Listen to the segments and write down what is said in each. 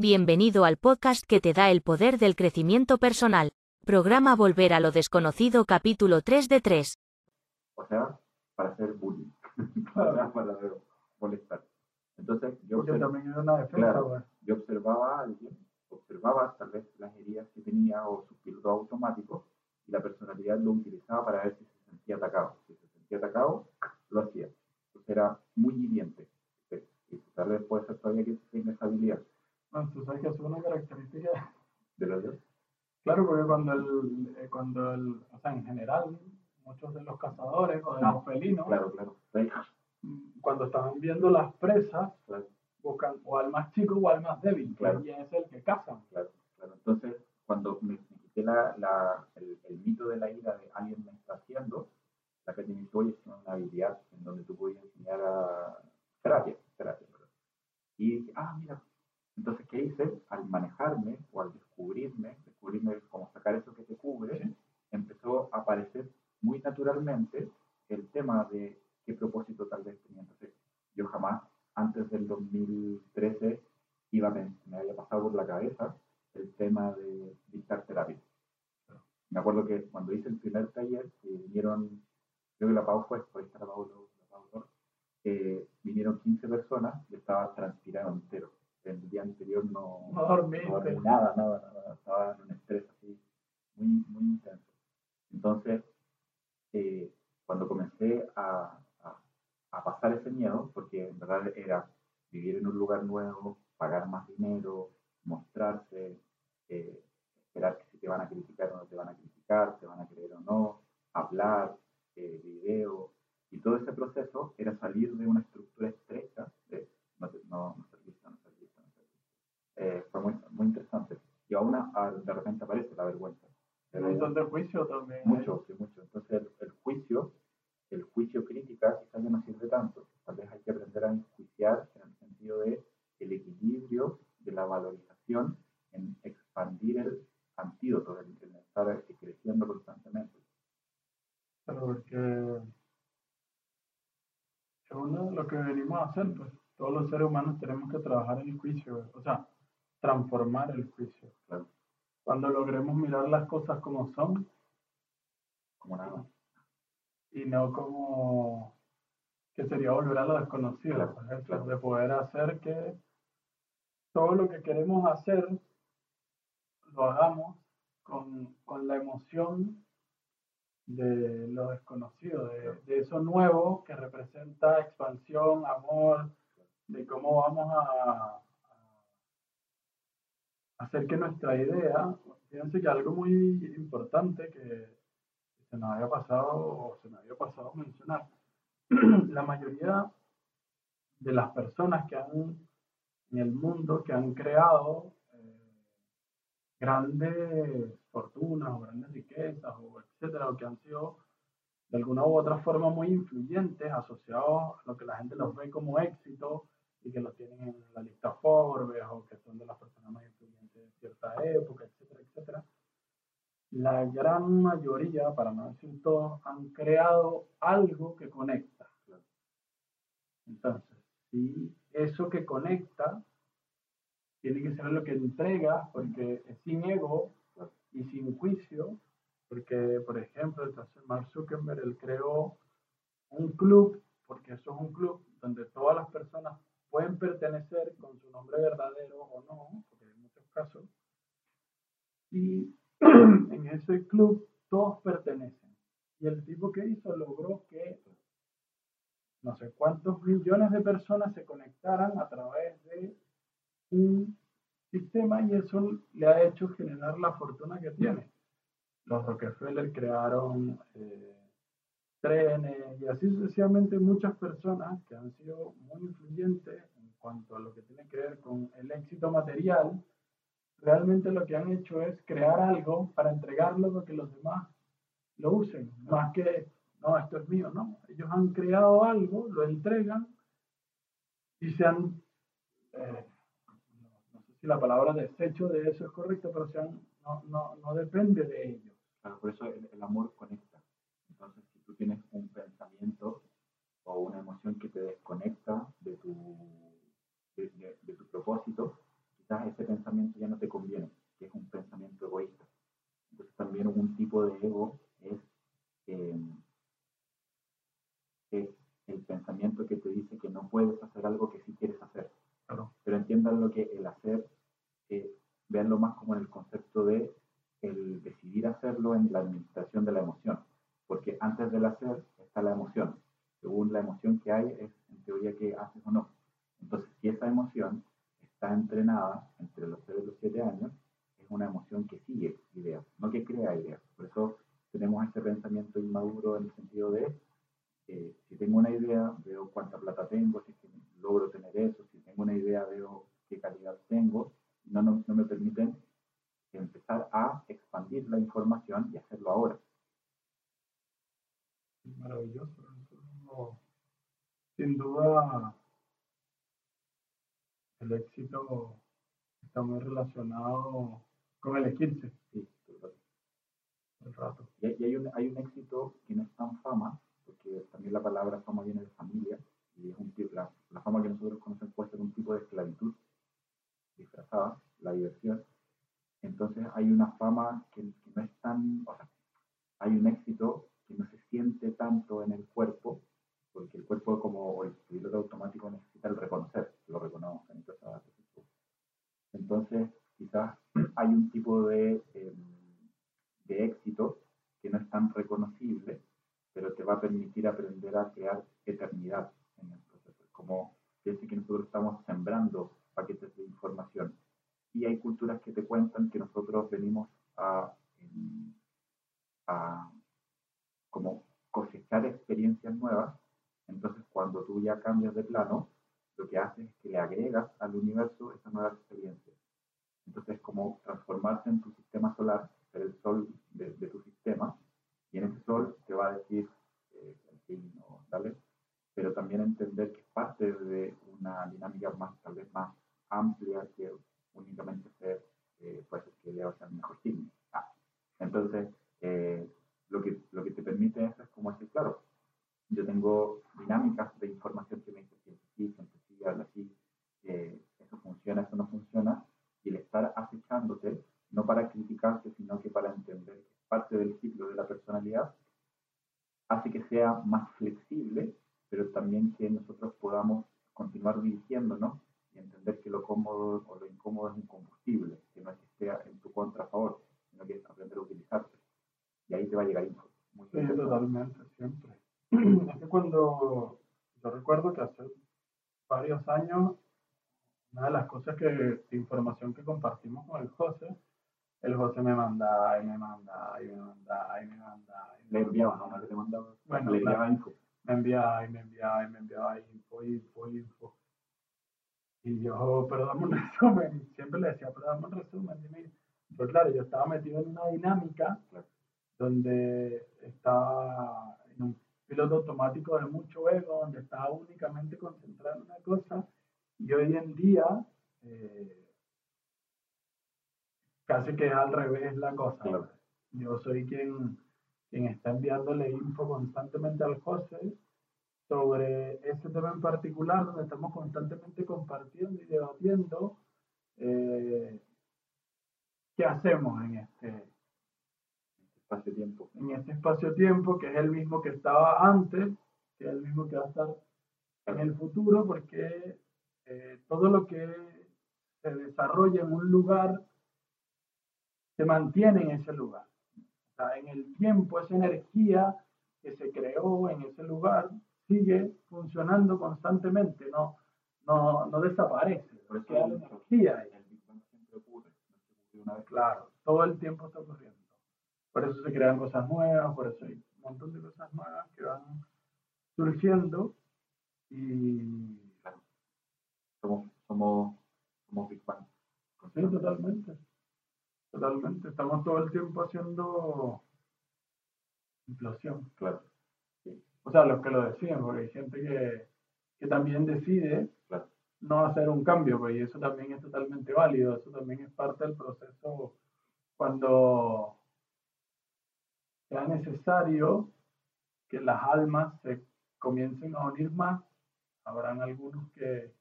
Bienvenido al podcast que te da el poder del crecimiento personal. Programa Volver a lo desconocido capítulo 3 de 3. O sea, para hacer bullying. para, para molestar. Entonces, yo, Yo observ- también era una defensa, Claro. yo observaba a alguien, observaba tal vez las heridas que tenía o sus pilotos automáticos y la personalidad lo utilizaba para ver si se sentía atacado. Si se sentía atacado, lo hacía. Entonces era muy hiriente. Sí, Y tal vez puede ser todavía que tenga esa habilidad Bueno, tú sabes que es una característica. de los dos. Claro, porque cuando el, eh, cuando el, o sea, en general, muchos de los cazadores o de Ah, los felinos, Claro, claro. Mm, cuando estaban viendo las presas, claro. buscan o al más chico o al más débil, Claro. y es el que cazan. Claro, claro. Entonces, cuando me, me quité la, la- el, el mito de la ira de alguien me está haciendo, la que tiene hoy es una habilidad en donde tú podías enseñar a terapia, terapia. Y dije, ah, mira. Entonces, ¿qué hice? Al manejarme o al descubrirme, descubrirme cómo sacar eso que te cubre, empezó a aparecer muy naturalmente el tema de qué propósito tal vez tenía. Entonces, yo jamás, antes del 2013, iba me había pasado por la cabeza el tema de dictar terapia. Me acuerdo que cuando hice el primer taller, que vinieron, creo que la Pau fue, por estar la Pau, la Pau eh, vinieron 15 personas y estaba transpirado entero. El día anterior no, No dormiste. no dormí nada, nada, nada, estaba en un estrés así muy, muy intenso. Entonces, eh, cuando comencé a, a- a pasar ese miedo, porque en verdad era vivir en un lugar nuevo, pagar más dinero, mostrarse, eh, esperar que si te van a criticar o no te van a criticar, te van a creer o no, hablar, eh, video, y todo ese proceso era salir de una estructura estrecha de no, te- no, no ser visto, no ser visto, no ser visto. Eh, fue muy, muy interesante. Y aún a- a- de repente aparece la vergüenza. Un montón de juicio también. ¿eh? Mucho, sí, mucho. Entonces el, el juicio, el juicio crítica quizás ya no sirve tanto. Tal vez hay que aprender a enjuiciar en el sentido de el equilibrio, de la valorización, en expandir el antídoto, en, en estar eh, creciendo constantemente. Pero porque según lo que venimos a hacer, pues todos los seres humanos tenemos que trabajar el juicio, o sea, transformar el juicio. Claro. Cuando logremos mirar las cosas como son Como nada. y no como que sería volver a lo desconocido, Claro, por ejemplo, claro. de poder hacer que todo lo que queremos hacer lo hagamos con, con la emoción de lo desconocido, de, Claro. de eso nuevo que representa expansión, amor, de cómo vamos a, a hacer que nuestra idea, fíjense que algo muy importante que se nos había pasado o se me había pasado mencionar, la mayoría de las personas que han en el mundo que han creado eh, grandes fortunas o grandes riquezas o etcétera, o que han sido de alguna u otra forma muy influyentes, asociados a lo que la gente los ve como éxito y que lo tienen en la lista Forbes o que son de las personas más cierta época, etcétera, etcétera. La gran mayoría, para no decir todos, han creado algo que conecta. Entonces, si eso que conecta tiene que ser lo que entrega, porque es sin ego y sin juicio, porque, por ejemplo, entonces Mark Zuckerberg, él creó un club, porque eso es un club donde todas las personas pueden pertenecer con su nombre verdadero o no, casos, y en ese club todos pertenecen. Y el tipo que hizo logró que no sé cuántos millones de personas se conectaran a través de un sistema y eso le ha hecho generar la fortuna que tiene. Los Rockefeller crearon eh, trenes y así sucesivamente muchas personas que han sido muy influyentes en cuanto a lo que tiene que ver con el éxito material, realmente lo que han hecho es crear algo para entregarlo para que los demás lo usen, más que, no, esto es mío, no. Ellos han creado algo, lo entregan y se han, eh, no sé si la palabra desecho de eso es correcta, pero se han, no, no, no depende de ellos. Claro, por eso el, el amor conecta. Entonces, si tú tienes un pensamiento o una emoción que te desconecta de tu, de, de- de tu propósito, tú quizás ese pensamiento ya no te conviene, que es un pensamiento egoísta. Entonces también un tipo de ego es, eh, es el pensamiento que te dice que no puedes hacer algo que sí quieres hacer. Pero entiendan lo que el hacer, eh, veanlo más como en el concepto de el decidir hacerlo en la administración de la emoción. Porque antes del hacer está la emoción. Según la emoción que hay, es en teoría que haces o no. Entonces, si esa emoción está entrenada entre los 0 y los 7 años, es una emoción que sigue ideas, no que crea ideas. Por eso tenemos ese pensamiento inmaduro en el sentido de, eh, si tengo una idea, veo cuánta plata tengo, si logro tener eso, si tengo una idea, veo qué calidad tengo, no, no, no me permiten empezar a expandir la información y hacerlo ahora. Maravilloso. Sin duda, el éxito está muy relacionado con el elegirse. Sí, el rato. Y, hay, un, hay un éxito que no es tan fama, porque también la palabra fama viene de familia, y es un, la, la fama que nosotros conocemos puede ser un tipo de esclavitud disfrazada, la diversión. Entonces hay una fama que, que no es tan, o sea, hay un éxito que no se siente tanto en el cuerpo, porque el cuerpo como el piloto automático necesita el reconocer, lo reconoce. Entonces, quizás hay un tipo de, em, de éxito que no es tan reconocible, pero te va a permitir aprender a crear eternidad en el proceso. Como piense que nosotros estamos sembrando paquetes de información y hay culturas que te cuentan que nosotros venimos a, em, a como cosechar experiencias nuevas entonces, cuando tú ya cambias de plano, lo que haces es que le agregas al universo esa nueva experiencia. Entonces, es como transformarse en tu sistema solar, ser el sol de, tu sistema, y en ese sol te va a decir eh, el signo, ¿vale? Pero también entender que parte de una dinámica más, tal vez más amplia que únicamente ser, eh, pues, que le sea el mejor signo. Ah. Entonces, eh, lo, que, lo que te permite eso es como decir, claro, yo tengo dinámicas de información que me dicen siempre sí, siempre sí, habla así, que eso funciona, eso no funciona, y el estar acechándote, no para criticarte, sino que para entender que es parte del ciclo de la personalidad, hace que sea más flexible, pero también que nosotros podamos continuar dirigiéndonos y entender que lo cómodo o lo incómodo es un combustible, que no es que sea en tu contra a favor, sino que es aprender a utilizarse. Y ahí te va a llegar info. Sí, totalmente, siempre. es que cuando yo recuerdo que hace varios años, una de las cosas que, de información que compartimos con el José, el José me mandaba y me mandaba y me mandaba y me mandaba. Y me le enviaba, ¿no? No le mandaba. Bueno, le enviaba info. Me enviaba y me enviaba y me enviaba info, info, info. Y yo, pero dame un resumen. Siempre le decía, pero dame un resumen. Pero claro, yo estaba metido en una dinámica donde estaba en un piloto automático de mucho ego, donde estaba únicamente concentrado en una cosa, y hoy en día eh, casi que es al revés la cosa. Yo soy quien, quien está enviándole info constantemente al José sobre ese tema en particular, donde estamos constantemente compartiendo y debatiendo eh, qué hacemos en este, espacio-tiempo. En este espacio-tiempo, que es el mismo que estaba antes, que es el mismo que va a estar en el futuro, porque eh, todo lo que se desarrolla en un lugar se mantiene en ese lugar. O sea, en el tiempo, esa energía que se creó en ese lugar sigue funcionando constantemente, no, no, no desaparece, porque hay energía. El Big siempre ocurre, una vez. Claro, todo el tiempo está ocurriendo. Por eso se crean cosas nuevas, por eso hay un montón de cosas nuevas que van surgiendo y somos, somos, somos Big Bang. Sí, totalmente. Totalmente. Estamos todo el tiempo haciendo implosión. Claro. O sea, los que lo deciden, porque hay gente que, que también decide no hacer un cambio, pues, y eso también es totalmente válido, eso también es parte del proceso cuando sea necesario que las almas se comiencen a unir más, habrán algunos que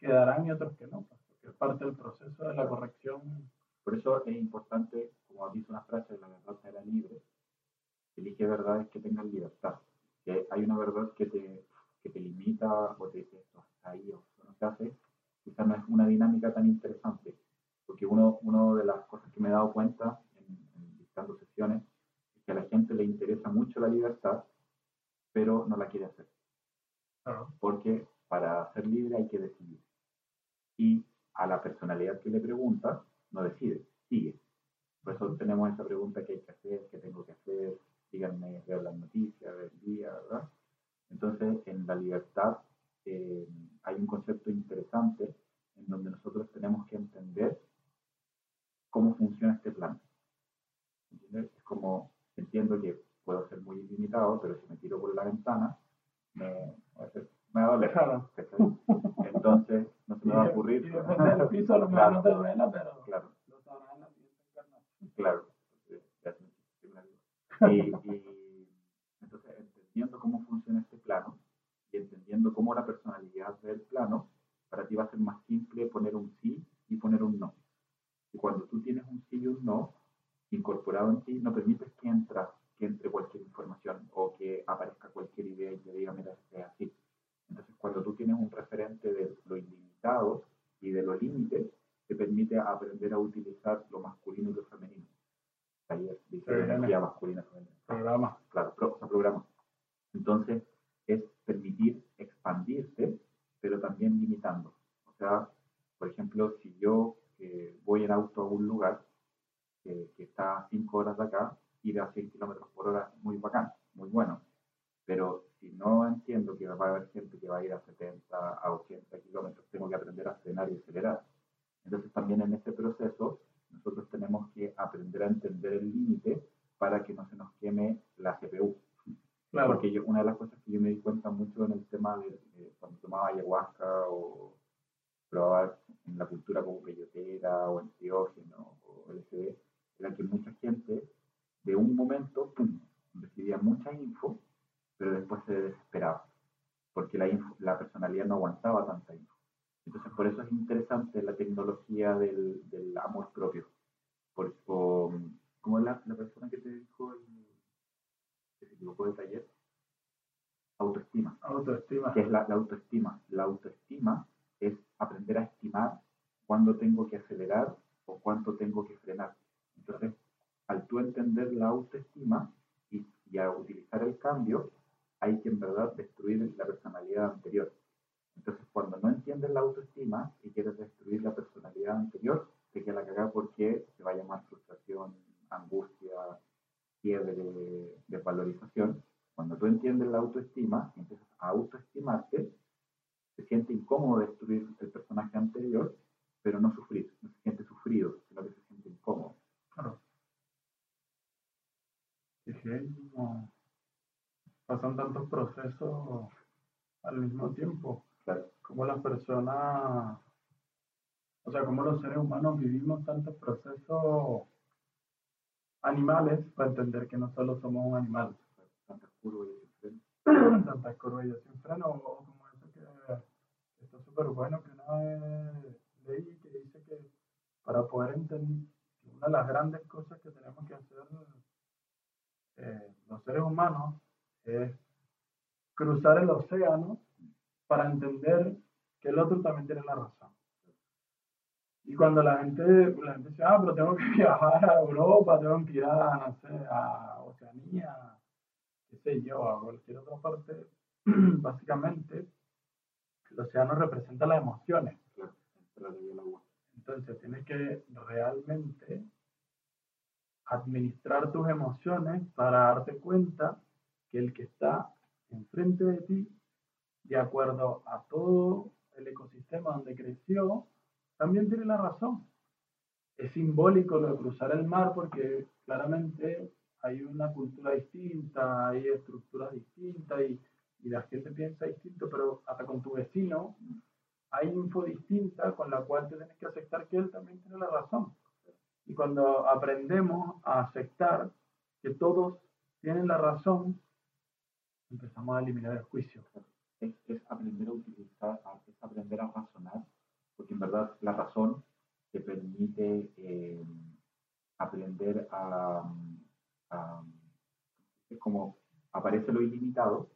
quedarán y otros que no, pues, que es parte del proceso de la corrección. Por eso es importante, como dice una frase, la verdad será libre. Elige verdades que tengan libertad. Que hay una verdad que te, que te limita o te dice esto hasta ahí o no se hace, quizás no es una dinámica tan interesante. Porque uno, uno de las cosas que me he dado cuenta en, en visitando sesiones es que a la gente le interesa mucho la libertad, pero no la quiere hacer. Porque para ser libre hay que decidir. Y a la personalidad que le pregunta, no decide, sigue. Por eso tenemos esa pregunta que hay que hacer, que tengo que hacer, díganme, ver las noticias, ver el día, ¿verdad? Entonces, en la libertad eh, hay un concepto interesante en donde nosotros tenemos que entender cómo funciona este plan. ¿Entiendes? Es como, entiendo que puedo ser muy ilimitado, pero si me tiro por la ventana, me, me va a doler. Entonces, no se me va a ocurrir. Y, depende del piso, a lo mejor no te duela, pero claro. lo sabrás en la siguiente. Claro. Y, y entonces, entendiendo cómo funciona este plano y entendiendo cómo la personalidad del plano, para ti va a ser más simple poner un sí y poner un no. Y cuando tú tienes un sí y un no incorporado en ti, no permites que, entra, que entre cualquier información o que aparezca cualquier idea y te diga, mira, es así. Entonces, cuando tú tienes un referente de lo ilimitado y de lo límite, te permite aprender a utilizar lo masculino y lo femenino. Ayer dice energía masculina y femenina. Programa. Claro, pro, o sea, programa. Entonces, es permitir expandirse, pero también limitando. O sea, por ejemplo, si yo eh, voy en auto a un lugar eh, que está a 5 horas de acá, ir a 100 kilómetros por hora es muy bacán, muy bueno. Pero si no entiendo que va a haber gente que va a ir a 70, a 80 kilómetros, tengo que aprender a frenar y acelerar. Entonces también en este proceso nosotros tenemos que aprender a entender el límite para que no se nos queme la CPU. Claro. Porque yo, una de las cosas que yo me di cuenta mucho en el tema de, de cuando tomaba ayahuasca o probaba en la cultura como peyotera o enteógeno o LSD, era que mucha gente de un momento, pum, recibía mucha info, pero después se desesperaba, porque la, info- la personalidad no aguantaba tanta info. Entonces, por eso es interesante la tecnología del, del amor propio. Por, o, ¿Cómo es la, la persona que te dijo el, se equivocó de taller? Autoestima. Autoestima. ¿Qué es la, la autoestima? La autoestima es aprender a estimar cuándo tengo que acelerar o cuánto tengo que frenar. Entonces, al tú entender la autoestima y, y a utilizar el cambio, hay que en verdad destruir la personalidad anterior. Entonces, cuando no entiendes la autoestima y quieres destruir la personalidad anterior, te queda la cagada porque se va a llamar frustración, angustia, quiebre, desvalorización. Cuando tú entiendes la autoestima y empiezas a autoestimarte, se siente incómodo destruir el personaje anterior, pero no sufrir, no se siente sufrido, sino que se siente incómodo. Claro. Es que como pasan tantos procesos al mismo tiempo. Claro. Como las personas, o sea, como los seres humanos vivimos tantos procesos animales para entender que no solo somos un animal. Tantas curvas y diferentes. tantas curvas y sin freno, o como eso que está súper bueno que una vez leí que dice que para poder entender una de las grandes cosas que tenemos que hacer eh, los seres humanos es cruzar el océano para entender que el otro también tiene la razón. Y cuando la gente, la gente dice, ah, pero tengo que viajar a Europa, tengo que ir a, no sé, a Oceanía, qué sé yo, a cualquier otra parte, básicamente, el océano representa las emociones. Entonces tienes que realmente administrar tus emociones para darte cuenta que el que está enfrente de ti, de acuerdo a todo el ecosistema donde creció, también tiene la razón. Es simbólico lo de cruzar el mar porque claramente hay una cultura distinta, hay estructuras distintas y, y la gente piensa distinto, pero hasta con tu vecino hay info distinta con la cual tienes que aceptar que él también tiene la razón. Y cuando aprendemos a aceptar que todos tienen la razón, empezamos a eliminar el juicio. Es, es aprender a utilizar, a- es aprender a razonar porque en verdad la razón te permite eh, aprender a, es como aparece lo ilimitado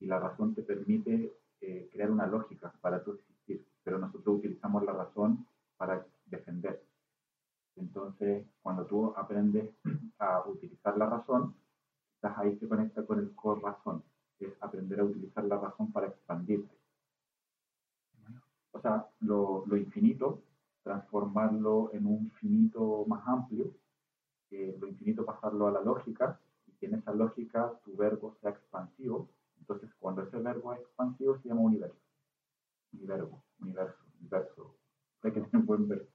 y la razón te permite eh, crear una lógica para tu existir, pero nosotros utilizamos la razón para defender. Entonces, cuando tú aprendes a utilizar la razón, estás ahí se conecta con el corazón, es aprender a utilizar la razón para expandirte. O sea, lo, lo infinito, transformarlo en un finito más amplio, lo infinito pasarlo a la lógica, y que en esa lógica tu verbo sea expansivo. Entonces, cuando ese verbo es expansivo, se llama universo. Universo, universo, universo. Hay que tener un buen verbo.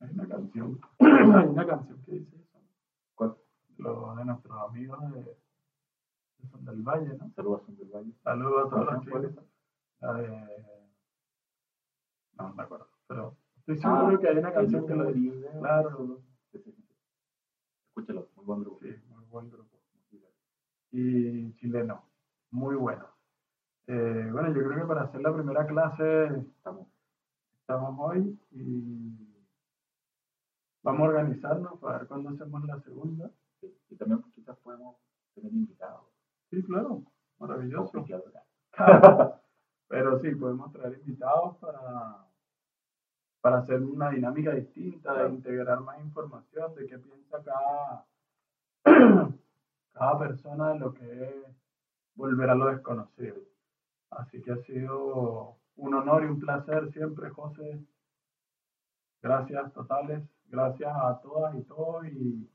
Hay una canción, hay una canción que dice eso. ¿Cuál? Lo de nuestros amigos de, de Son del Valle, ¿no? Saludos a. Saludos ¿Cuál es? chicos. La de... No, no me acuerdo, pero estoy seguro que hay una canción que lo dice. Claro, Sí, sí, sí. Escúchalo, muy buen grupo. sí, muy buen grupo. Y chileno, muy bueno. Eh, bueno, yo creo que para hacer la primera clase Estamos. estamos hoy y vamos a organizarnos para ver cuándo hacemos la segunda. sí. Y también quizás podemos tener invitados. Sí, claro, maravilloso. Oficiadora. Pero sí, podemos traer invitados para, para hacer una dinámica distinta, de integrar más información de qué piensa cada, cada persona de lo que es volver a lo desconocido. Así que ha sido un honor y un placer siempre, José. Gracias totales, gracias a todas y todos y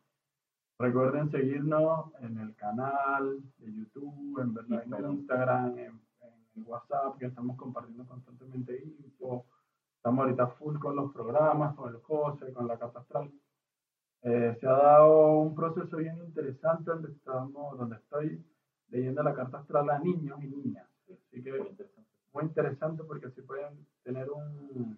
recuerden seguirnos en el canal de YouTube, en, verdad, en Instagram. En, en WhatsApp, que estamos compartiendo constantemente info. Estamos ahorita full con los programas, con el José, con la carta astral. Eh, se ha dado un proceso bien interesante donde, estamos, donde estoy leyendo la carta astral a niños y niñas. Así que Muy interesante. muy interesante porque así pueden tener un,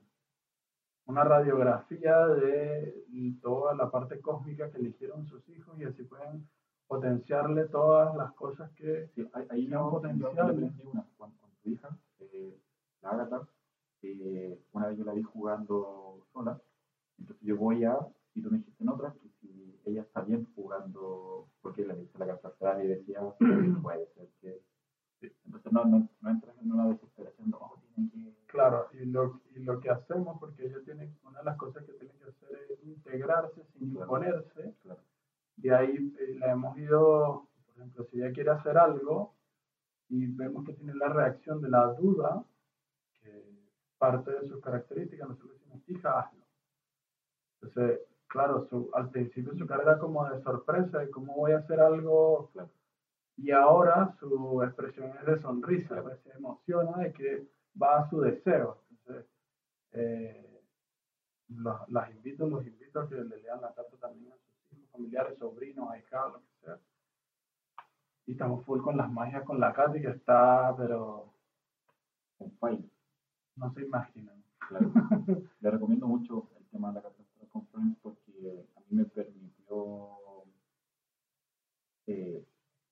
una radiografía de toda la parte cósmica que eligieron sus hijos y así pueden potenciarle todas las cosas que Sí, yo- yo potenciales. aprendí una con, con tu hija, eh, la Agatha, eh, una vez yo la vi jugando sola, entonces yo voy a, y tú me dijiste en otra, que si ella está bien jugando, porque le hice la carta astral y decía, puede ser que... Entonces no, no, no entras en una desesperación, no, oh, tienen que... Claro, y lo, y lo que hacemos, porque ellos tienen, una de las cosas que tienen que hacer es integrarse sin Claro. imponerse, Claro. y ahí eh, la hemos ido, por ejemplo, si ella quiere hacer algo y vemos que tiene la reacción de la duda, parte de sus características, nosotros decimos, hija, hazlo. Entonces, claro, su, al principio su cara era como de sorpresa, de cómo voy a hacer algo Claro. y ahora su expresión es de sonrisa, Claro. pues, se emociona de que va a su deseo. Entonces, eh, los- las invito, los invito a que le lean la carta también a sus hijos, familiares, sobrinos, ahijados, lo que sea. Y estamos full con las magias con la Katy, que está, pero no se imaginan. claro. Le recomiendo mucho el tema de la carta astral con Friends porque a mí me permitió eh,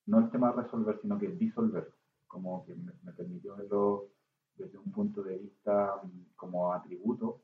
no el tema resolver, sino que disolver, como que me, me permitió verlo desde un punto de vista mm, como atributo,